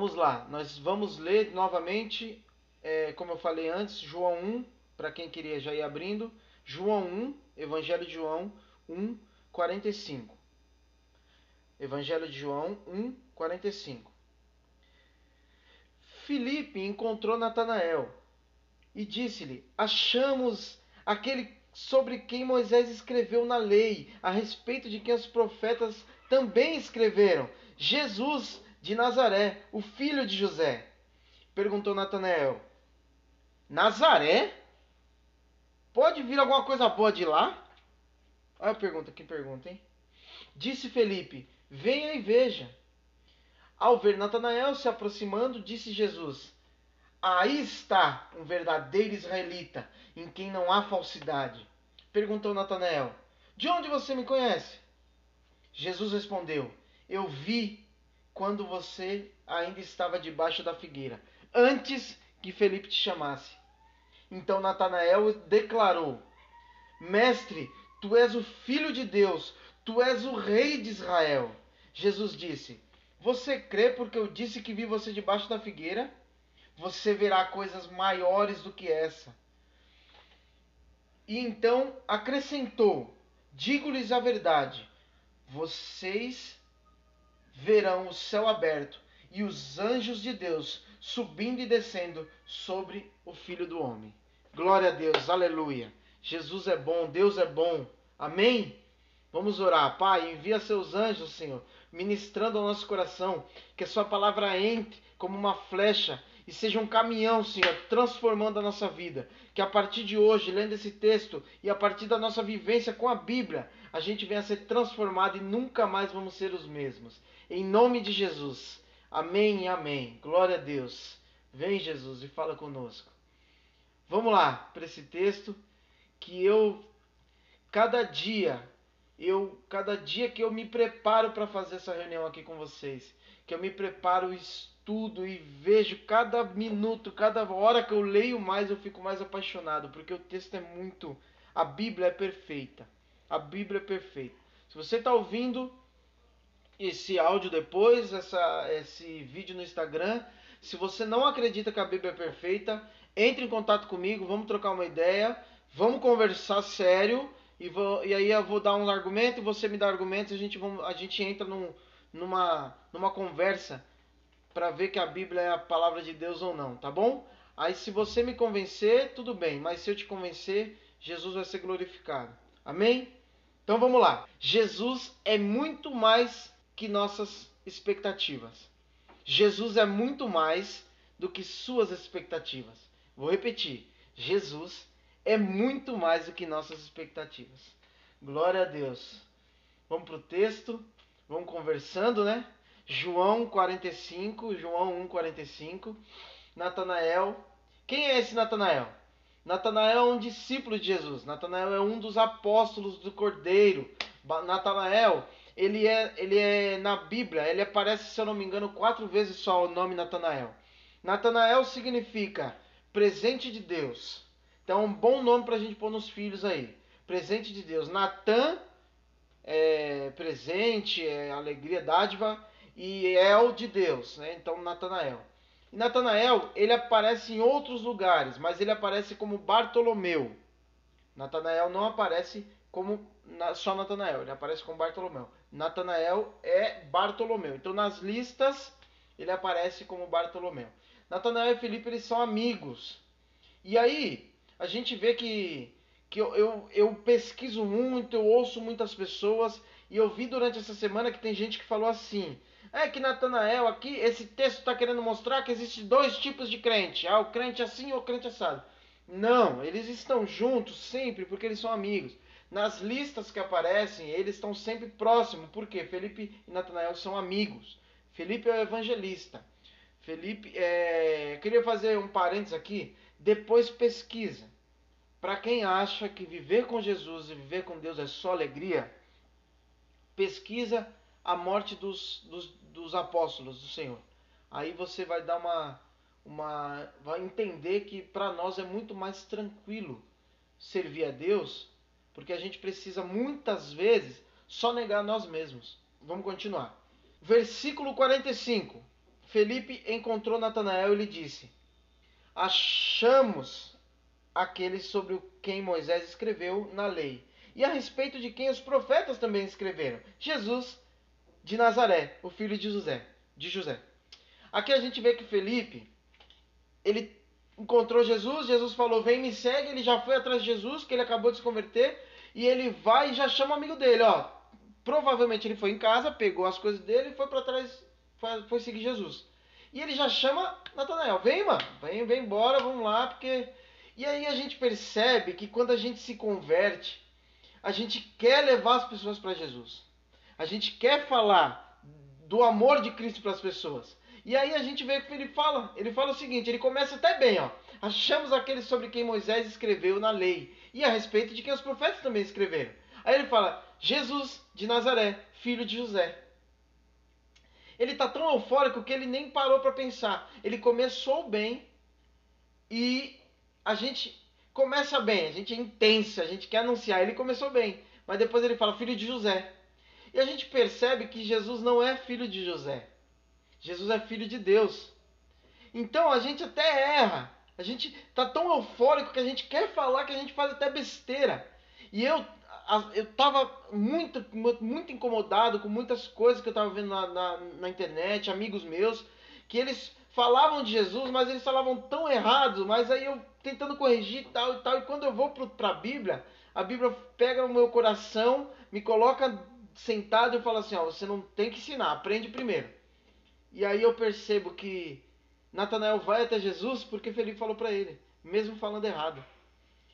Vamos lá, nós vamos ler novamente, é, como eu falei antes, João 1, para quem queria já ir abrindo. João 1, Evangelho de João 1, 45. Evangelho de João 1, 45. Filipe encontrou Natanael e disse-lhe: Achamos aquele sobre quem Moisés escreveu na lei, a respeito de quem os profetas também escreveram, Jesus de Nazaré, o filho de José. Perguntou Natanael: Nazaré? Pode vir alguma coisa boa de lá? Olha a pergunta, que pergunta, hein? Disse Felipe: Venha e veja. Ao ver Natanael se aproximando, disse Jesus: Aí está um verdadeiro israelita, em quem não há falsidade. Perguntou Natanael: De onde você me conhece? Jesus respondeu: Eu vi quando você ainda estava debaixo da figueira, antes que Felipe te chamasse. Então Natanael declarou: Mestre, tu és o filho de Deus, tu és o rei de Israel. Jesus disse: Você crê porque eu disse que vi você debaixo da figueira? Você verá coisas maiores do que essa. E então acrescentou: Digo-lhes a verdade, vocês verão o céu aberto e os anjos de Deus subindo e descendo sobre o Filho do Homem. Glória a Deus, aleluia. Jesus é bom, Deus é bom. Amém? Vamos orar. Pai, envia seus anjos, Senhor, ministrando ao nosso coração, que a sua palavra entre como uma flecha e seja um caminhão, Senhor, transformando a nossa vida. Que a partir de hoje, lendo esse texto e a partir da nossa vivência com a Bíblia, a gente venha a ser transformado e nunca mais vamos ser os mesmos. Em nome de Jesus. Amém e amém. Glória a Deus. Vem, Jesus, e fala conosco. Vamos lá para esse texto que eu cada dia eu cada dia que eu me preparo para fazer essa reunião aqui com vocês, que eu me preparo estudo e vejo cada minuto, cada hora que eu leio mais, eu fico mais apaixonado, porque o texto é muito a Bíblia é perfeita. A Bíblia é perfeita. Se você está ouvindo esse áudio depois, essa, esse vídeo no Instagram, se você não acredita que a Bíblia é perfeita, entre em contato comigo, vamos trocar uma ideia, vamos conversar sério e, vou, e aí eu vou dar um argumento, você me dá argumentos, a gente, vamos, a gente entra num, numa, numa conversa para ver que a Bíblia é a palavra de Deus ou não, tá bom? Aí se você me convencer, tudo bem, mas se eu te convencer, Jesus vai ser glorificado. Amém? Então vamos lá. Jesus é muito mais que nossas expectativas. Jesus é muito mais do que suas expectativas. Vou repetir. Jesus é muito mais do que nossas expectativas. Glória a Deus. Vamos para o texto. Vamos conversando, né? João 45, João 1, 45. Natanael. Quem é esse Natanael? Natanael é um discípulo de Jesus. Natanael é um dos apóstolos do Cordeiro. Natanael, ele é, ele é na Bíblia, ele aparece, se eu não me engano, quatro vezes só o nome Natanael. Natanael significa presente de Deus. Então, um bom nome para a gente pôr nos filhos aí. Presente de Deus. Natan é presente, é alegria, dádiva. E El de Deus, né? Então, Natanael. E Natanael, ele aparece em outros lugares, mas ele aparece como Bartolomeu. Natanael não aparece como só Natanael, ele aparece como Bartolomeu. Natanael é Bartolomeu. Então, nas listas, ele aparece como Bartolomeu. Natanael e Felipe, eles são amigos. E aí, a gente vê que, que eu, eu, eu pesquiso muito, eu ouço muitas pessoas, e eu vi durante essa semana que tem gente que falou assim: é que Natanael aqui, esse texto está querendo mostrar que existe dois tipos de crente, ah, o crente assim ou o crente assado. Não, eles estão juntos sempre porque eles são amigos. Nas listas que aparecem, eles estão sempre próximos. Por quê? Felipe e Natanael são amigos. Felipe é o evangelista. Felipe, é... queria fazer um parênteses aqui. Depois pesquisa. Para quem acha que viver com Jesus e viver com Deus é só alegria, pesquisa a morte dos, dos, dos apóstolos do Senhor. Aí você vai dar uma, uma vai entender que para nós é muito mais tranquilo servir a Deus, porque a gente precisa muitas vezes só negar nós mesmos. Vamos continuar. Versículo 45. Felipe encontrou Natanael e lhe disse: Achamos aquele sobre quem Moisés escreveu na lei, e a respeito de quem os profetas também escreveram, Jesus de Nazaré, o filho de José, de José. Aqui a gente vê que Felipe, ele encontrou Jesus, Jesus falou: "Vem, me segue". Ele já foi atrás de Jesus, que ele acabou de se converter, e ele vai e já chama o amigo dele, ó. Provavelmente ele foi em casa, pegou as coisas dele e foi para trás, foi, foi seguir Jesus. E ele já chama Natanael: "Vem, mano, vem, vem embora, vamos lá, porque e aí a gente percebe que quando a gente se converte, a gente quer levar as pessoas para Jesus. A gente quer falar do amor de Cristo para as pessoas. E aí a gente vê que ele fala, ele fala o seguinte, ele começa até bem, ó. Achamos aquele sobre quem Moisés escreveu na lei e a respeito de quem os profetas também escreveram. Aí ele fala: Jesus de Nazaré, filho de José. Ele está tão eufórico que ele nem parou para pensar. Ele começou bem e a gente começa bem, a gente é intenso, a gente quer anunciar. Ele começou bem, mas depois ele fala filho de José. E a gente percebe que Jesus não é filho de José. Jesus é filho de Deus. Então a gente até erra. A gente tá tão eufórico que a gente quer falar que a gente faz até besteira. E eu eu tava muito, muito incomodado com muitas coisas que eu tava vendo na, na, na internet, amigos meus, que eles falavam de Jesus, mas eles falavam tão errado, mas aí eu tentando corrigir tal e tal, e quando eu vou para a Bíblia, a Bíblia pega o meu coração, me coloca sentado e fala assim, ó, você não tem que ensinar, aprende primeiro. E aí eu percebo que Natanael vai até Jesus porque Felipe falou para ele, mesmo falando errado.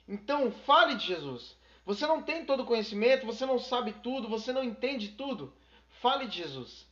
Então, fale de Jesus. Você não tem todo o conhecimento, você não sabe tudo, você não entende tudo. Fale de Jesus.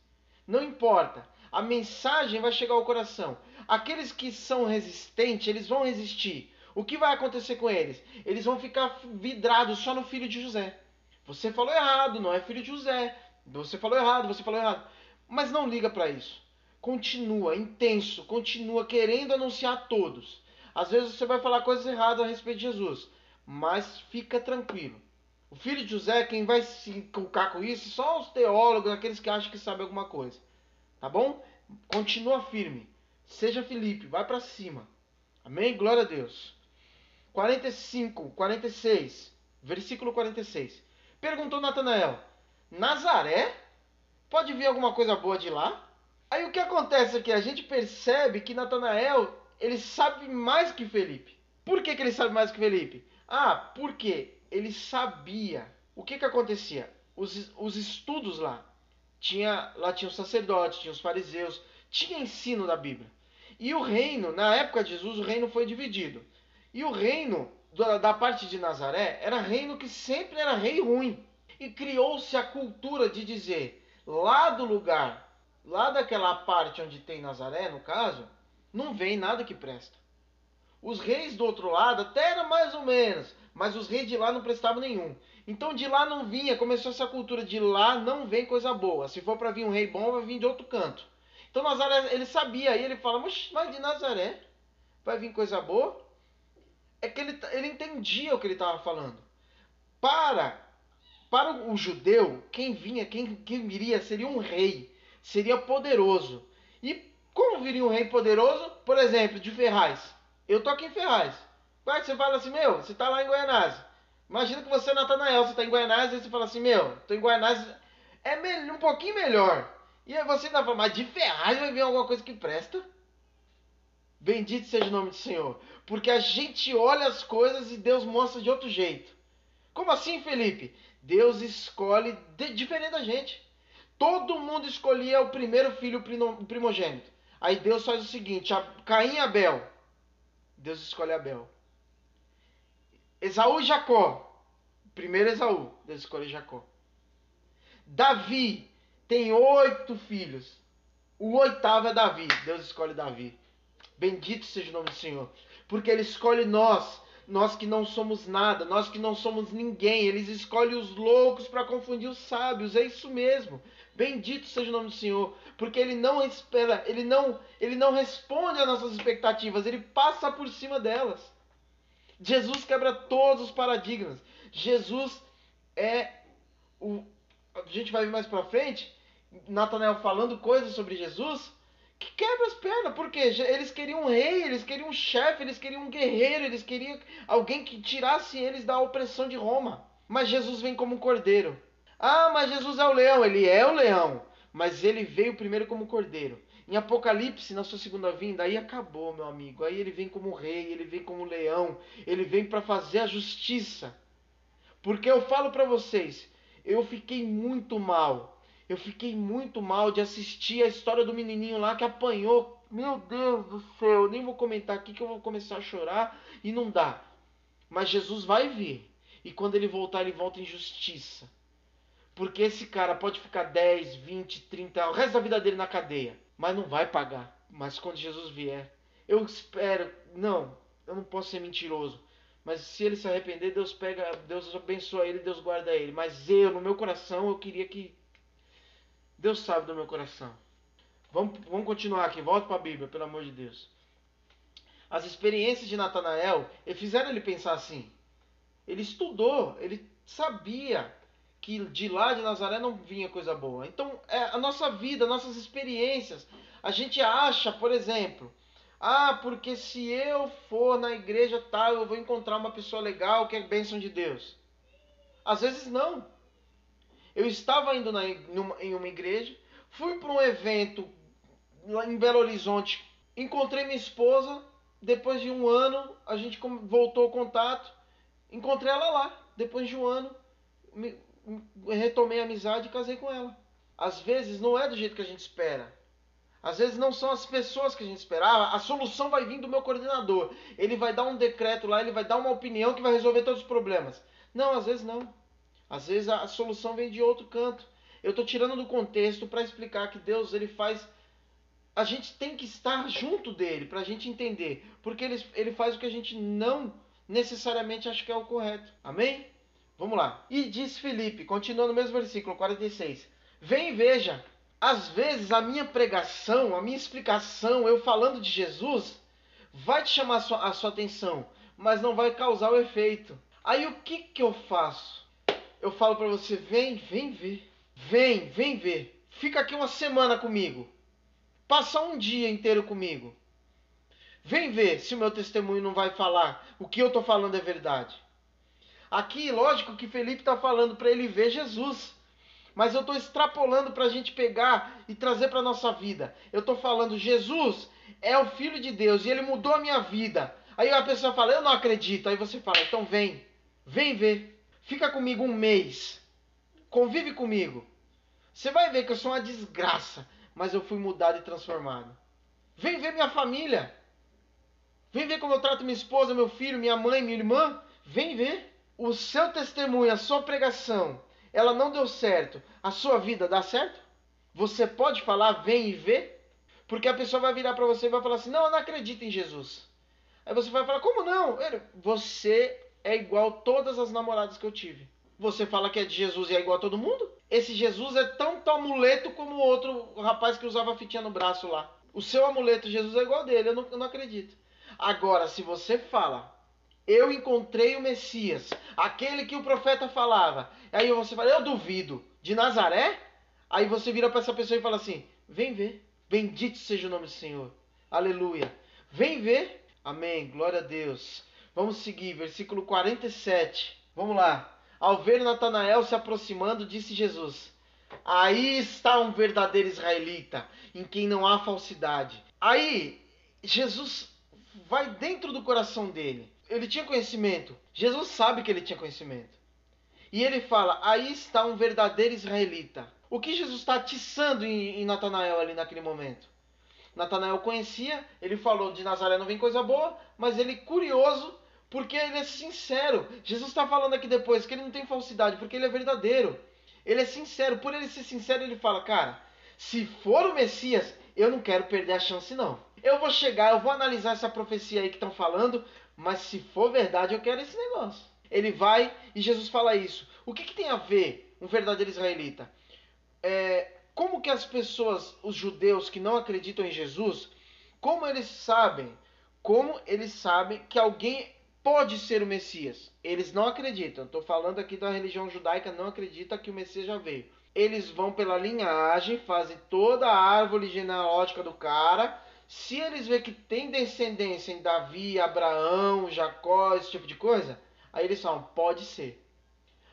Não importa. A mensagem vai chegar ao coração. Aqueles que são resistentes, eles vão resistir. O que vai acontecer com eles? Eles vão ficar vidrados só no filho de José. Você falou errado, não é filho de José. Você falou errado, você falou errado. Mas não liga para isso. Continua intenso, continua querendo anunciar a todos. Às vezes você vai falar coisas erradas a respeito de Jesus, mas fica tranquilo. O filho de José, quem vai se inculcar com isso, só os teólogos, aqueles que acham que sabem alguma coisa. Tá bom? Continua firme. Seja Felipe, vai para cima. Amém? Glória a Deus. 45, 46, versículo 46. Perguntou Natanael: Nazaré? Pode vir alguma coisa boa de lá? Aí o que acontece aqui? A gente percebe que Natanael ele sabe mais que Felipe. Por que, que ele sabe mais que Felipe? Ah, porque ele sabia. O que, que acontecia? Os, os estudos lá. Tinha, lá tinha os sacerdotes, tinha os fariseus, tinha ensino da Bíblia. E o reino, na época de Jesus, o reino foi dividido. E o reino da, da parte de Nazaré era reino que sempre era rei ruim. E criou-se a cultura de dizer, lá do lugar, lá daquela parte onde tem Nazaré, no caso, não vem nada que presta. Os reis do outro lado até era mais ou menos, mas os reis de lá não prestavam nenhum. Então de lá não vinha, começou essa cultura de lá não vem coisa boa. Se for para vir um rei bom, vai vir de outro canto. Então Nazaré, ele sabia, aí ele fala, mas de Nazaré vai vir coisa boa? é que ele, ele entendia o que ele estava falando. Para para o judeu, quem vinha, quem, quem viria seria um rei, seria poderoso. E como viria um rei poderoso? Por exemplo, de Ferraz. Eu tô aqui em Ferraz. Vai, você fala assim, meu, você tá lá em Goianás. Imagina que você é Natanael, você tá em Goianás e você fala assim, meu, tô em Goianás. É um pouquinho melhor. E aí você ainda fala, mas de Ferraz vai vir alguma coisa que presta? Bendito seja o nome do Senhor. Porque a gente olha as coisas e Deus mostra de outro jeito. Como assim, Felipe? Deus escolhe de, diferente da gente. Todo mundo escolhia o primeiro filho primogênito. Aí Deus faz o seguinte: Caim e Abel. Deus escolhe Abel. Esaú e Jacó. Primeiro Esaú. Deus escolhe Jacó. Davi tem oito filhos. O oitavo é Davi. Deus escolhe Davi. Bendito seja o nome do Senhor. Porque Ele escolhe nós, nós que não somos nada, nós que não somos ninguém. Ele escolhe os loucos para confundir os sábios. É isso mesmo. Bendito seja o nome do Senhor, porque ele não espera, ele não, ele não responde às nossas expectativas, ele passa por cima delas. Jesus quebra todos os paradigmas. Jesus é o a gente vai ver mais para frente, Natanael falando coisas sobre Jesus, que quebra as pernas, porque eles queriam um rei, eles queriam um chefe, eles queriam um guerreiro, eles queriam alguém que tirasse eles da opressão de Roma. Mas Jesus vem como um cordeiro. Ah, mas Jesus é o leão, ele é o leão, mas ele veio primeiro como cordeiro. Em Apocalipse, na sua segunda vinda, aí acabou, meu amigo. Aí ele vem como rei, ele vem como leão, ele vem para fazer a justiça. Porque eu falo para vocês, eu fiquei muito mal. Eu fiquei muito mal de assistir a história do menininho lá que apanhou. Meu Deus do céu, eu nem vou comentar aqui que eu vou começar a chorar e não dá. Mas Jesus vai vir. E quando ele voltar, ele volta em justiça. Porque esse cara pode ficar 10, 20, 30, o resto da vida dele na cadeia mas não vai pagar. Mas quando Jesus vier, eu espero. Não, eu não posso ser mentiroso. Mas se ele se arrepender, Deus pega, Deus abençoa ele, Deus guarda ele. Mas eu, no meu coração, eu queria que. Deus sabe do meu coração. Vamos, vamos continuar aqui, volta para a Bíblia, pelo amor de Deus. As experiências de Natanael fizeram ele pensar assim. Ele estudou, ele sabia que de lá de Nazaré não vinha coisa boa. Então, é a nossa vida, nossas experiências. A gente acha, por exemplo, ah, porque se eu for na igreja tal, eu vou encontrar uma pessoa legal que é bênção de Deus. Às vezes não. Eu estava indo na, em uma igreja, fui para um evento lá em Belo Horizonte, encontrei minha esposa, depois de um ano a gente voltou ao contato, encontrei ela lá, depois de um ano, retomei a amizade e casei com ela. Às vezes não é do jeito que a gente espera. Às vezes não são as pessoas que a gente esperava. A solução vai vir do meu coordenador. Ele vai dar um decreto lá, ele vai dar uma opinião que vai resolver todos os problemas. Não, às vezes não. Às vezes a solução vem de outro canto. Eu estou tirando do contexto para explicar que Deus ele faz. A gente tem que estar junto dele para a gente entender, porque ele, ele faz o que a gente não necessariamente acha que é o correto. Amém? Vamos lá. E diz Felipe, continuando no mesmo versículo 46. Vem e veja. Às vezes a minha pregação, a minha explicação, eu falando de Jesus, vai te chamar a sua, a sua atenção, mas não vai causar o efeito. Aí o que, que eu faço? Eu falo para você: vem, vem ver. Vem, vem ver. Fica aqui uma semana comigo. Passa um dia inteiro comigo. Vem ver se o meu testemunho não vai falar o que eu estou falando é verdade. Aqui, lógico que Felipe está falando para ele ver Jesus. Mas eu estou extrapolando para a gente pegar e trazer para nossa vida. Eu estou falando, Jesus é o Filho de Deus e ele mudou a minha vida. Aí a pessoa fala, eu não acredito. Aí você fala, então vem, vem ver. Fica comigo um mês. Convive comigo. Você vai ver que eu sou uma desgraça, mas eu fui mudado e transformado. Vem ver minha família. Vem ver como eu trato minha esposa, meu filho, minha mãe, minha irmã. Vem ver o seu testemunho, a sua pregação, ela não deu certo, a sua vida dá certo? Você pode falar, vem e vê? Porque a pessoa vai virar para você e vai falar assim: não, eu não acredito em Jesus. Aí você vai falar: como não? Você é igual todas as namoradas que eu tive. Você fala que é de Jesus e é igual a todo mundo? Esse Jesus é tão amuleto como o outro rapaz que usava fitinha no braço lá. O seu amuleto, Jesus é igual dele, eu não, eu não acredito. Agora, se você fala, eu encontrei o Messias, aquele que o profeta falava. Aí você fala, eu duvido. De Nazaré? Aí você vira para essa pessoa e fala assim: vem ver. Bendito seja o nome do Senhor. Aleluia. Vem ver. Amém. Glória a Deus. Vamos seguir, versículo 47. Vamos lá. Ao ver Natanael se aproximando, disse Jesus: Aí está um verdadeiro israelita, em quem não há falsidade. Aí, Jesus vai dentro do coração dele ele tinha conhecimento. Jesus sabe que ele tinha conhecimento. E ele fala: aí está um verdadeiro israelita. O que Jesus está atiçando em, em Natanael ali naquele momento? Natanael conhecia, ele falou de Nazaré não vem coisa boa, mas ele curioso porque ele é sincero. Jesus está falando aqui depois que ele não tem falsidade, porque ele é verdadeiro. Ele é sincero. Por ele ser sincero, ele fala: cara, se for o Messias, eu não quero perder a chance não. Eu vou chegar, eu vou analisar essa profecia aí que estão falando, mas se for verdade, eu quero esse negócio. Ele vai e Jesus fala isso. O que, que tem a ver um verdadeiro israelita? É, como que as pessoas, os judeus que não acreditam em Jesus, como eles sabem? Como eles sabem que alguém pode ser o Messias? Eles não acreditam. Estou falando aqui da religião judaica, não acredita que o Messias já veio. eles vão pela linhagem, fazem toda a árvore genealógica do cara. Se eles vê que tem descendência em Davi, Abraão, Jacó, esse tipo de coisa, aí eles falam, pode ser.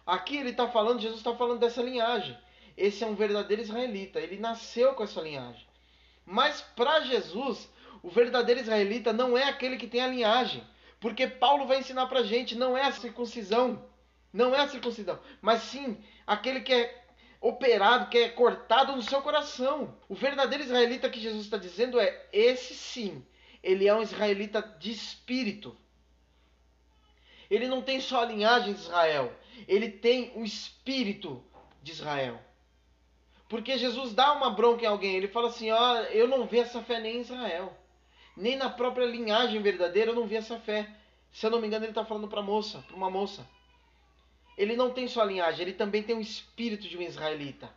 Aqui ele está falando, Jesus está falando dessa linhagem. Esse é um verdadeiro israelita, ele nasceu com essa linhagem. Mas para Jesus, o verdadeiro israelita não é aquele que tem a linhagem. Porque Paulo vai ensinar para gente, não é a circuncisão. Não é a circuncisão. Mas sim aquele que é operado, que é cortado no seu coração. O verdadeiro israelita que Jesus está dizendo é: esse sim, ele é um israelita de espírito. Ele não tem só a linhagem de Israel, ele tem o espírito de Israel. Porque Jesus dá uma bronca em alguém, ele fala assim: ó, eu não vi essa fé nem em Israel, nem na própria linhagem verdadeira eu não vi essa fé. Se eu não me engano, ele está falando para moça, para uma moça ele não tem só linhagem, ele também tem o espírito de um israelita.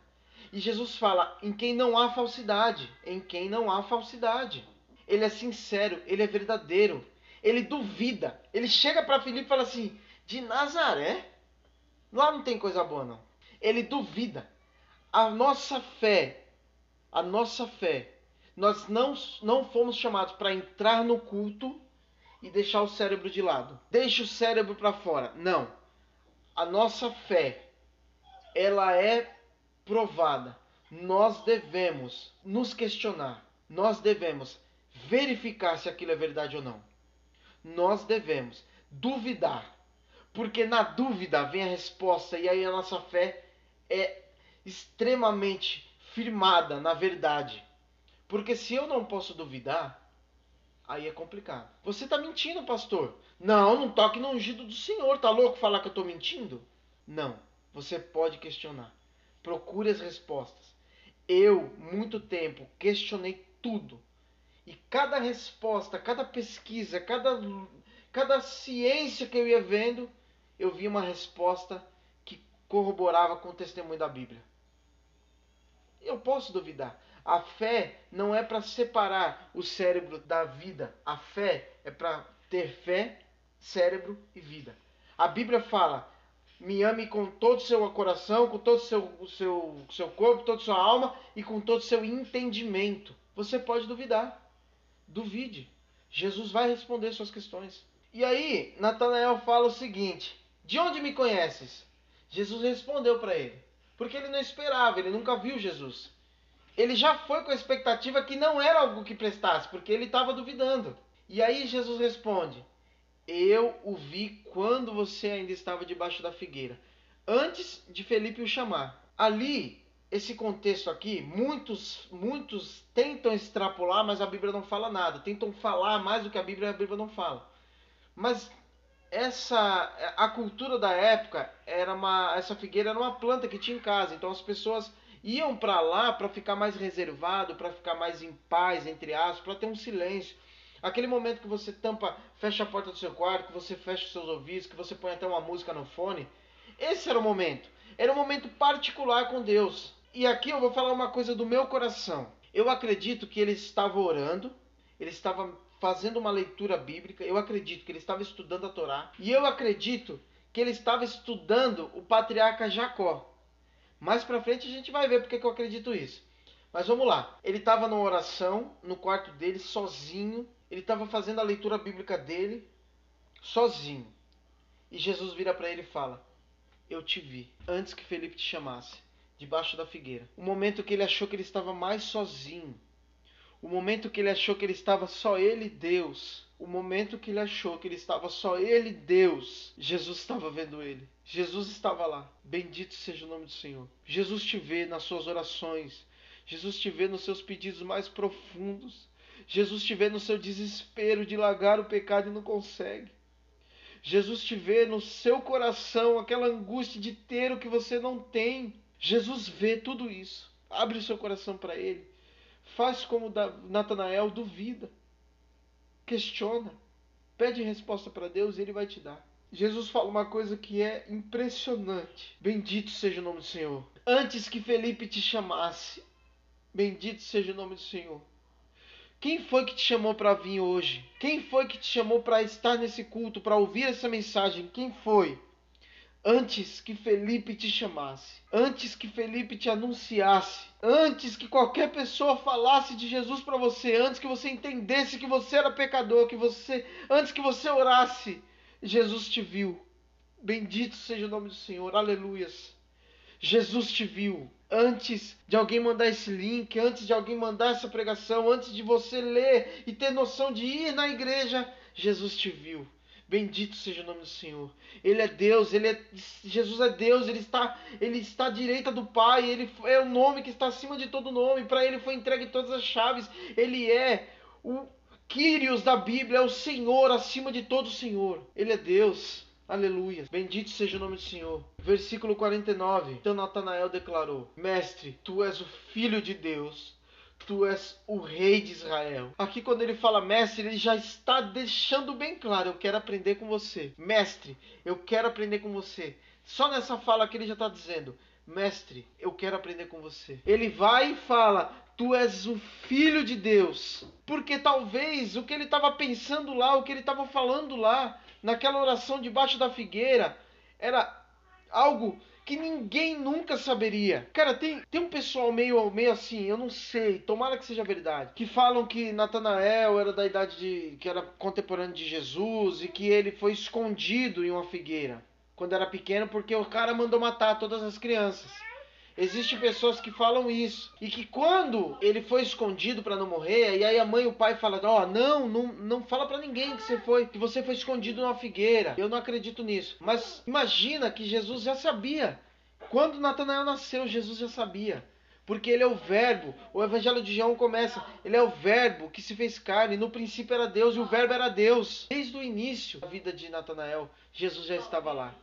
E Jesus fala: em quem não há falsidade, em quem não há falsidade. Ele é sincero, ele é verdadeiro, ele duvida. Ele chega para Filipe e fala assim: de Nazaré? Lá não tem coisa boa, não. Ele duvida. A nossa fé, a nossa fé, nós não, não fomos chamados para entrar no culto e deixar o cérebro de lado. Deixa o cérebro para fora. Não a nossa fé ela é provada. Nós devemos nos questionar. Nós devemos verificar se aquilo é verdade ou não. Nós devemos duvidar. Porque na dúvida vem a resposta e aí a nossa fé é extremamente firmada na verdade. Porque se eu não posso duvidar, aí é complicado. Você está mentindo, pastor. Não, não toque no ungido do Senhor. Tá louco falar que eu estou mentindo? Não. Você pode questionar. Procure as respostas. Eu, muito tempo, questionei tudo. E cada resposta, cada pesquisa, cada, cada ciência que eu ia vendo, eu via uma resposta que corroborava com o testemunho da Bíblia. Eu posso duvidar. A fé não é para separar o cérebro da vida. A fé é para ter fé cérebro e vida. A Bíblia fala: me ame com todo o seu coração, com todo o seu, seu, seu corpo, toda a sua alma e com todo o seu entendimento. Você pode duvidar. Duvide. Jesus vai responder suas questões. E aí, Natanael fala o seguinte: De onde me conheces? Jesus respondeu para ele. Porque ele não esperava, ele nunca viu Jesus. Ele já foi com a expectativa que não era algo que prestasse, porque ele estava duvidando. E aí Jesus responde: eu o vi quando você ainda estava debaixo da figueira, antes de Felipe o chamar. Ali, esse contexto aqui, muitos muitos tentam extrapolar, mas a Bíblia não fala nada. Tentam falar mais do que a Bíblia, a Bíblia não fala. Mas essa a cultura da época era uma essa figueira era uma planta que tinha em casa, então as pessoas iam para lá para ficar mais reservado, para ficar mais em paz, entre aspas, para ter um silêncio. Aquele momento que você tampa, fecha a porta do seu quarto, que você fecha os seus ouvidos, que você põe até uma música no fone. Esse era o momento. Era um momento particular com Deus. E aqui eu vou falar uma coisa do meu coração. Eu acredito que ele estava orando, ele estava fazendo uma leitura bíblica, eu acredito que ele estava estudando a Torá, e eu acredito que ele estava estudando o patriarca Jacó. Mais para frente a gente vai ver porque que eu acredito isso. Mas vamos lá. Ele estava numa oração no quarto dele, sozinho, ele estava fazendo a leitura bíblica dele sozinho. E Jesus vira para ele e fala: Eu te vi antes que Felipe te chamasse, debaixo da figueira. O momento que ele achou que ele estava mais sozinho. O momento que ele achou que ele estava só ele e Deus. O momento que ele achou que ele estava só ele e Deus. Jesus estava vendo ele. Jesus estava lá. Bendito seja o nome do Senhor. Jesus te vê nas suas orações. Jesus te vê nos seus pedidos mais profundos. Jesus te vê no seu desespero de largar o pecado e não consegue. Jesus te vê no seu coração aquela angústia de ter o que você não tem. Jesus vê tudo isso. Abre o seu coração para Ele. Faz como Natanael, duvida. Questiona. Pede resposta para Deus e Ele vai te dar. Jesus fala uma coisa que é impressionante. Bendito seja o nome do Senhor. Antes que Felipe te chamasse, bendito seja o nome do Senhor. Quem foi que te chamou para vir hoje? Quem foi que te chamou para estar nesse culto, para ouvir essa mensagem? Quem foi? antes que Felipe te chamasse, antes que Felipe te anunciasse, antes que qualquer pessoa falasse de Jesus para você, antes que você entendesse que você era pecador, que você, antes que você orasse, Jesus te viu. Bendito seja o nome do Senhor. Aleluias. Jesus te viu antes de alguém mandar esse link, antes de alguém mandar essa pregação, antes de você ler e ter noção de ir na igreja, Jesus te viu. Bendito seja o nome do Senhor. Ele é Deus, ele é Jesus é Deus, ele está ele está à direita do Pai, ele é o nome que está acima de todo nome, para ele foi entregue todas as chaves. Ele é o Quírios da Bíblia, é o Senhor acima de todo Senhor. Ele é Deus. Aleluia. Bendito seja o nome do Senhor. Versículo 49. Então Natanael declarou: Mestre, tu és o filho de Deus. Tu és o rei de Israel. Aqui, quando ele fala mestre, ele já está deixando bem claro: eu quero aprender com você. Mestre, eu quero aprender com você. Só nessa fala que ele já está dizendo: Mestre, eu quero aprender com você. Ele vai e fala: Tu és o filho de Deus. Porque talvez o que ele estava pensando lá, o que ele estava falando lá, naquela oração debaixo da figueira, era algo que ninguém nunca saberia. Cara, tem, tem um pessoal meio, meio assim, eu não sei, tomara que seja verdade, que falam que Natanael era da idade de. que era contemporâneo de Jesus e que ele foi escondido em uma figueira quando era pequeno porque o cara mandou matar todas as crianças. Existem pessoas que falam isso. E que quando ele foi escondido para não morrer, e aí a mãe e o pai falam: Ó, oh, não, não, não fala para ninguém que você foi, que você foi escondido numa figueira. Eu não acredito nisso. Mas imagina que Jesus já sabia. Quando Natanael nasceu, Jesus já sabia. Porque ele é o verbo. O evangelho de João começa. Ele é o verbo que se fez carne. No princípio era Deus e o verbo era Deus. Desde o início da vida de Natanael, Jesus já estava lá.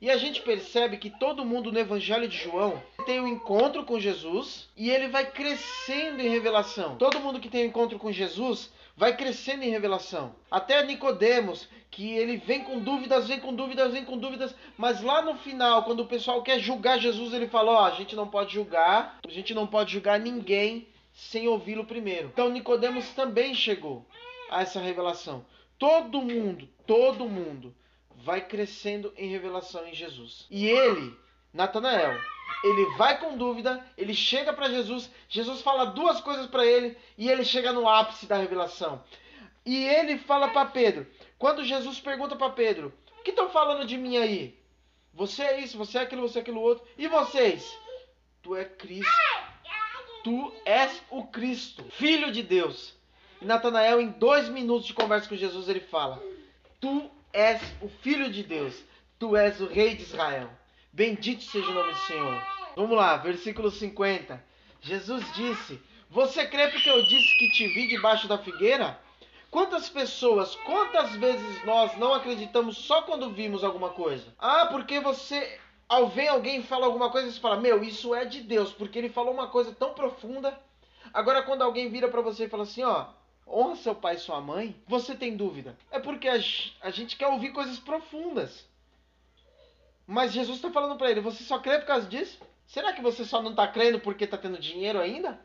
E a gente percebe que todo mundo no Evangelho de João tem um encontro com Jesus e ele vai crescendo em revelação. Todo mundo que tem um encontro com Jesus vai crescendo em revelação. Até Nicodemos, que ele vem com dúvidas, vem com dúvidas, vem com dúvidas, mas lá no final, quando o pessoal quer julgar Jesus, ele fala: "Ó, a gente não pode julgar, a gente não pode julgar ninguém sem ouvi-lo primeiro". Então Nicodemos também chegou a essa revelação. Todo mundo, todo mundo vai crescendo em revelação em Jesus. E ele, Natanael, ele vai com dúvida, ele chega para Jesus, Jesus fala duas coisas para ele e ele chega no ápice da revelação. E ele fala para Pedro, quando Jesus pergunta para Pedro: "O que estão falando de mim aí? Você é isso, você é aquilo, você é aquilo outro. E vocês? Tu é Cristo. Tu és o Cristo, Filho de Deus." E Natanael, em dois minutos de conversa com Jesus, ele fala: Tu és o Filho de Deus, tu és o Rei de Israel. Bendito seja o nome do Senhor. Vamos lá, versículo 50. Jesus disse: Você crê porque eu disse que te vi debaixo da figueira? Quantas pessoas, quantas vezes nós não acreditamos só quando vimos alguma coisa? Ah, porque você, ao ver alguém falar alguma coisa, você fala: Meu, isso é de Deus, porque ele falou uma coisa tão profunda. Agora, quando alguém vira para você e fala assim: Ó, honra seu pai e sua mãe, você tem dúvida. É porque a, gente quer ouvir coisas profundas. Mas Jesus está falando para ele: você só crê por causa disso? Será que você só não está crendo porque está tendo dinheiro ainda?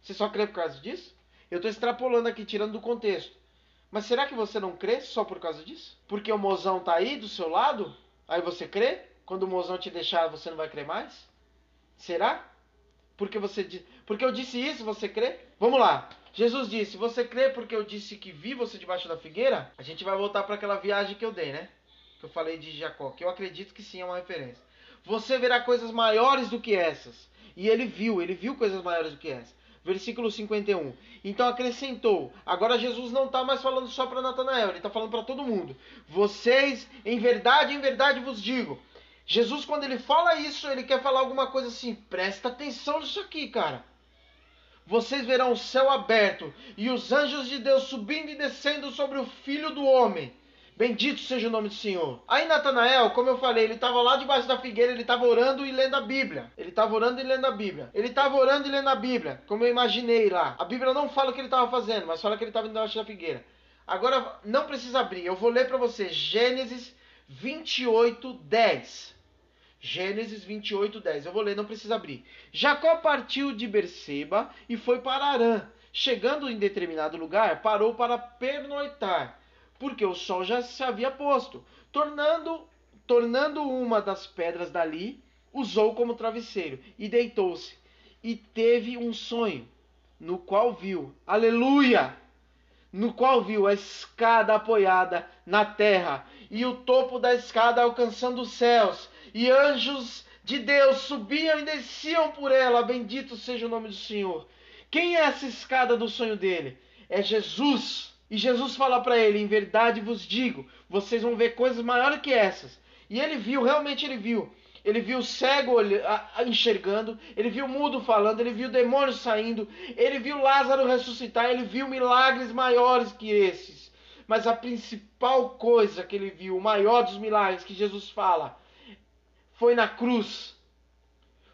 Você só crê por causa disso? Eu estou extrapolando aqui, tirando do contexto. Mas será que você não crê só por causa disso? Porque o mozão está aí do seu lado? Aí você crê? Quando o mozão te deixar, você não vai crer mais? Será? Porque você porque eu disse isso, você crê? Vamos lá. Jesus disse: Você crê porque eu disse que vi você debaixo da figueira? A gente vai voltar para aquela viagem que eu dei, né? Que eu falei de Jacó, que eu acredito que sim é uma referência. Você verá coisas maiores do que essas. E ele viu, ele viu coisas maiores do que essas. Versículo 51. Então acrescentou. Agora Jesus não está mais falando só para Natanael, ele está falando para todo mundo. Vocês, em verdade, em verdade vos digo. Jesus, quando ele fala isso, ele quer falar alguma coisa assim. Presta atenção nisso aqui, cara vocês verão o céu aberto e os anjos de Deus subindo e descendo sobre o filho do homem. Bendito seja o nome do Senhor. Aí Natanael, como eu falei, ele estava lá debaixo da figueira, ele estava orando e lendo a Bíblia. Ele estava orando e lendo a Bíblia. Ele estava orando e lendo a Bíblia, como eu imaginei lá. A Bíblia não fala o que ele estava fazendo, mas fala que ele estava debaixo da figueira. Agora, não precisa abrir, eu vou ler para você Gênesis 28, 10. Gênesis 28, 10. Eu vou ler, não precisa abrir. Jacó partiu de Berseba e foi para Arã. Chegando em determinado lugar, parou para pernoitar, porque o sol já se havia posto. Tornando tornando uma das pedras dali, usou como travesseiro e deitou-se. E teve um sonho, no qual viu, aleluia! No qual viu a escada apoiada na terra e o topo da escada alcançando os céus, e anjos de Deus subiam e desciam por ela. Bendito seja o nome do Senhor. Quem é essa escada do sonho dele? É Jesus. E Jesus fala para ele: Em verdade vos digo, vocês vão ver coisas maiores que essas. E ele viu, realmente ele viu. Ele viu o cego enxergando, ele viu o mudo falando, ele viu demônios saindo, ele viu Lázaro ressuscitar, ele viu milagres maiores que esses. Mas a principal coisa que ele viu, o maior dos milagres que Jesus fala, foi na cruz.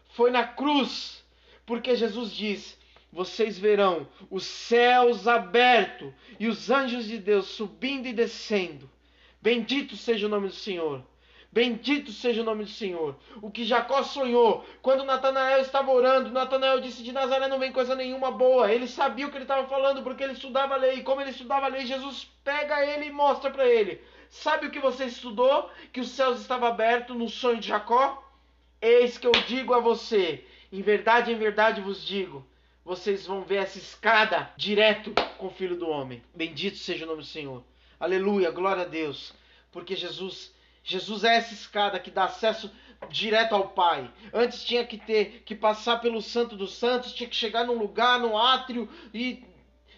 Foi na cruz. Porque Jesus diz: vocês verão os céus abertos e os anjos de Deus subindo e descendo. Bendito seja o nome do Senhor. Bendito seja o nome do Senhor. O que Jacó sonhou quando Natanael estava orando, Natanael disse: De Nazaré não vem coisa nenhuma boa. Ele sabia o que ele estava falando porque ele estudava a lei. E como ele estudava a lei, Jesus pega ele e mostra para ele: Sabe o que você estudou? Que os céus estavam abertos no sonho de Jacó? Eis que eu digo a você: Em verdade, em verdade vos digo vocês vão ver essa escada direto com o Filho do Homem. Bendito seja o nome do Senhor. Aleluia, glória a Deus. Porque Jesus, Jesus é essa escada que dá acesso direto ao Pai. Antes tinha que ter que passar pelo Santo dos Santos, tinha que chegar num lugar, no átrio e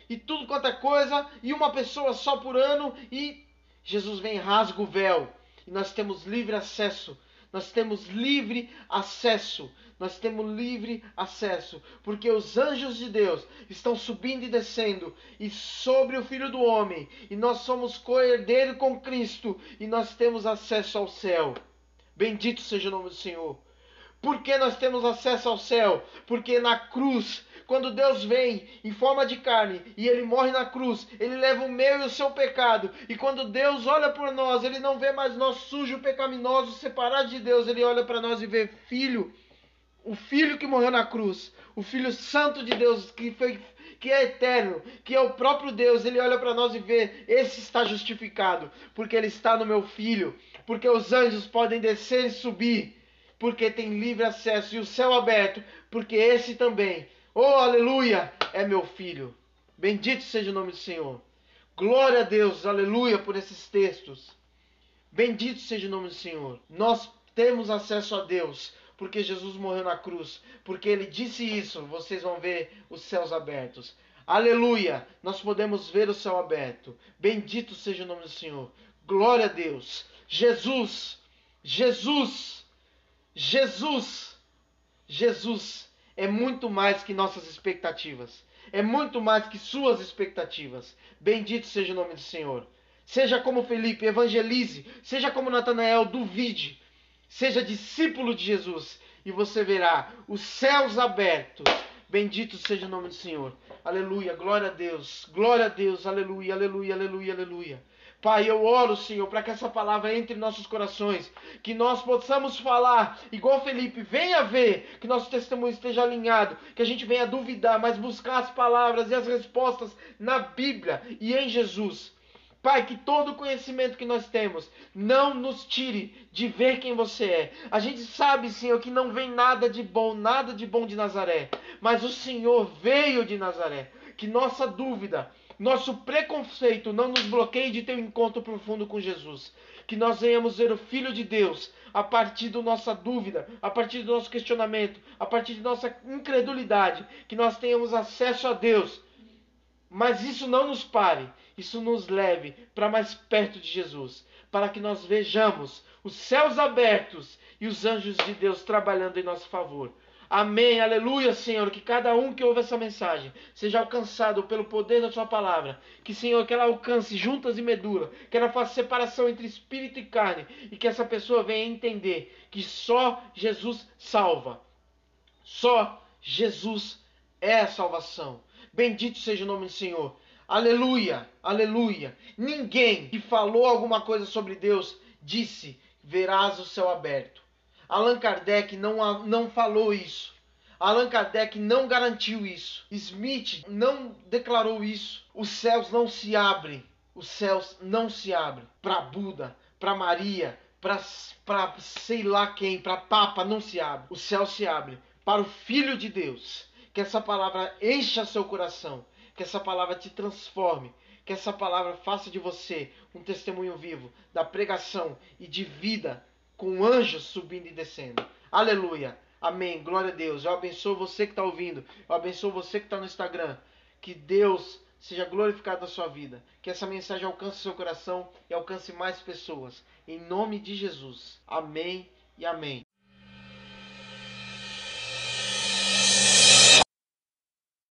e tudo quanto é coisa, e uma pessoa só por ano e Jesus vem rasga o véu e nós temos livre acesso. Nós temos livre acesso nós temos livre acesso, porque os anjos de Deus estão subindo e descendo e sobre o Filho do Homem, e nós somos co-herdeiro com Cristo e nós temos acesso ao céu. Bendito seja o nome do Senhor. Por que nós temos acesso ao céu? Porque na cruz, quando Deus vem em forma de carne e ele morre na cruz, ele leva o meu e o seu pecado. E quando Deus olha por nós, ele não vê mais nós sujos, pecaminosos, separados de Deus, ele olha para nós e vê filho o Filho que morreu na cruz, o Filho Santo de Deus que foi que é eterno, que é o próprio Deus, ele olha para nós e vê, esse está justificado, porque ele está no meu filho, porque os anjos podem descer e subir, porque tem livre acesso e o céu aberto, porque esse também, oh aleluia, é meu filho. Bendito seja o nome do Senhor. Glória a Deus, aleluia por esses textos. Bendito seja o nome do Senhor. Nós temos acesso a Deus porque Jesus morreu na cruz, porque ele disse isso, vocês vão ver os céus abertos. Aleluia! Nós podemos ver o céu aberto. Bendito seja o nome do Senhor. Glória a Deus. Jesus, Jesus, Jesus, Jesus é muito mais que nossas expectativas. É muito mais que suas expectativas. Bendito seja o nome do Senhor. Seja como Felipe, evangelize. Seja como Natanael, duvide. Seja discípulo de Jesus e você verá os céus abertos. Bendito seja o nome do Senhor. Aleluia, glória a Deus, glória a Deus, aleluia, aleluia, aleluia, aleluia. Pai, eu oro, Senhor, para que essa palavra entre em nossos corações, que nós possamos falar, igual Felipe, venha ver, que nosso testemunho esteja alinhado, que a gente venha duvidar, mas buscar as palavras e as respostas na Bíblia e em Jesus. Pai, que todo o conhecimento que nós temos não nos tire de ver quem você é. A gente sabe, Senhor, que não vem nada de bom, nada de bom de Nazaré, mas o Senhor veio de Nazaré. Que nossa dúvida, nosso preconceito não nos bloqueie de ter um encontro profundo com Jesus. Que nós venhamos ver o Filho de Deus a partir da nossa dúvida, a partir do nosso questionamento, a partir da nossa incredulidade. Que nós tenhamos acesso a Deus. Mas isso não nos pare isso nos leve para mais perto de Jesus, para que nós vejamos os céus abertos e os anjos de Deus trabalhando em nosso favor. Amém, aleluia, Senhor. Que cada um que ouve essa mensagem seja alcançado pelo poder da Sua palavra. Que, Senhor, que ela alcance juntas e medula. Que ela faça separação entre espírito e carne. E que essa pessoa venha entender que só Jesus salva. Só Jesus é a salvação. Bendito seja o nome do Senhor. Aleluia, aleluia. Ninguém que falou alguma coisa sobre Deus disse: verás o céu aberto. Allan Kardec não, não falou isso. Allan Kardec não garantiu isso. Smith não declarou isso. Os céus não se abrem. Os céus não se abrem para Buda, para Maria, para sei lá quem, para papa, não se abre. O céu se abre para o Filho de Deus. Que essa palavra encha seu coração. Que essa palavra te transforme. Que essa palavra faça de você um testemunho vivo da pregação e de vida com anjos subindo e descendo. Aleluia. Amém. Glória a Deus. Eu abençoo você que está ouvindo. Eu abençoo você que está no Instagram. Que Deus seja glorificado na sua vida. Que essa mensagem alcance seu coração e alcance mais pessoas. Em nome de Jesus. Amém e amém.